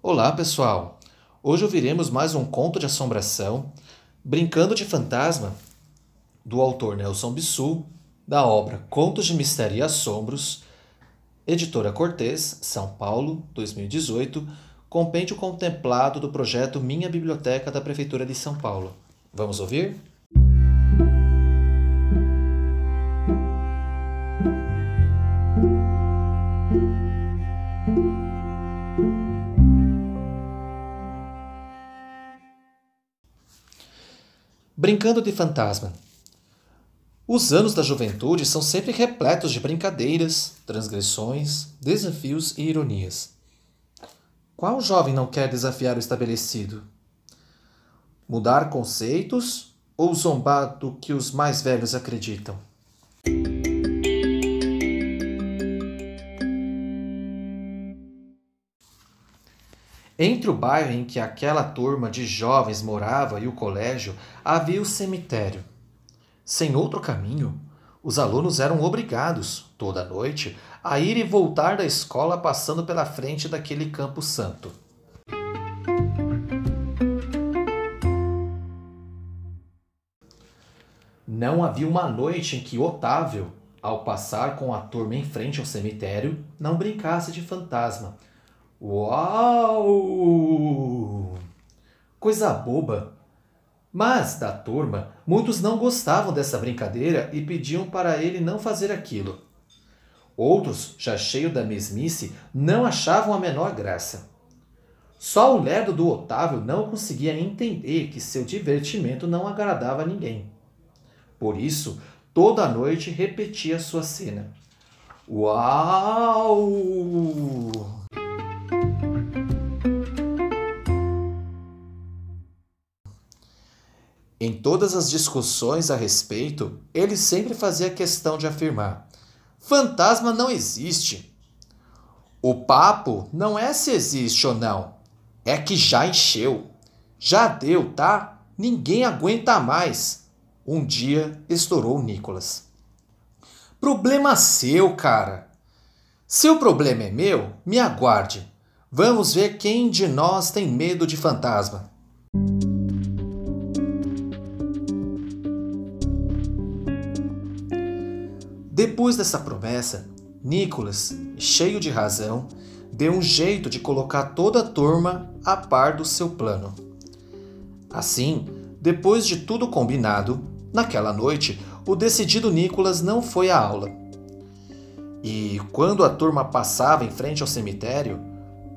Olá, pessoal! Hoje ouviremos mais um conto de assombração, Brincando de Fantasma, do autor Nelson Bissu, da obra Contos de Mistério e Assombros, Editora Cortês, São Paulo, 2018, compêndio contemplado do projeto Minha Biblioteca da Prefeitura de São Paulo. Vamos ouvir? Brincando de fantasma. Os anos da juventude são sempre repletos de brincadeiras, transgressões, desafios e ironias. Qual jovem não quer desafiar o estabelecido? Mudar conceitos ou zombar do que os mais velhos acreditam? Entre o bairro em que aquela turma de jovens morava e o colégio havia o cemitério. Sem outro caminho, os alunos eram obrigados, toda noite, a ir e voltar da escola passando pela frente daquele campo santo. Não havia uma noite em que Otávio, ao passar com a turma em frente ao cemitério, não brincasse de fantasma Uau! Coisa boba! Mas, da turma, muitos não gostavam dessa brincadeira e pediam para ele não fazer aquilo. Outros, já cheios da mesmice, não achavam a menor graça. Só o lerdo do Otávio não conseguia entender que seu divertimento não agradava a ninguém. Por isso, toda noite repetia sua cena. Uau! Em todas as discussões a respeito, ele sempre fazia questão de afirmar: fantasma não existe. O papo não é se existe ou não, é que já encheu. Já deu, tá? Ninguém aguenta mais. Um dia estourou Nicolas. Problema seu, cara. Se o problema é meu, me aguarde. Vamos ver quem de nós tem medo de fantasma. Depois dessa promessa, Nicolas, cheio de razão, deu um jeito de colocar toda a turma a par do seu plano. Assim, depois de tudo combinado, naquela noite, o decidido Nicolas não foi à aula. E quando a turma passava em frente ao cemitério,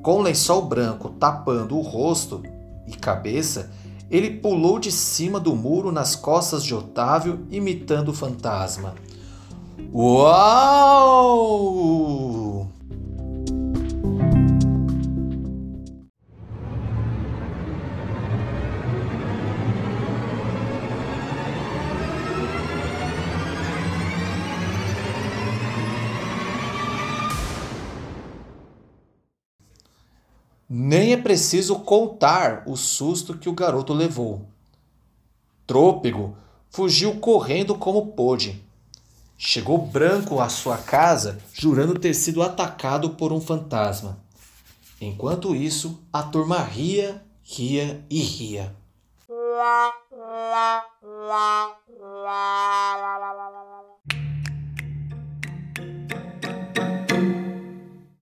com um lençol branco tapando o rosto e cabeça, ele pulou de cima do muro nas costas de Otávio, imitando o fantasma. Uau! Nem é preciso contar o susto que o garoto levou. Trôpego fugiu correndo como pôde Chegou branco à sua casa, jurando ter sido atacado por um fantasma. Enquanto isso, a turma ria, ria e ria.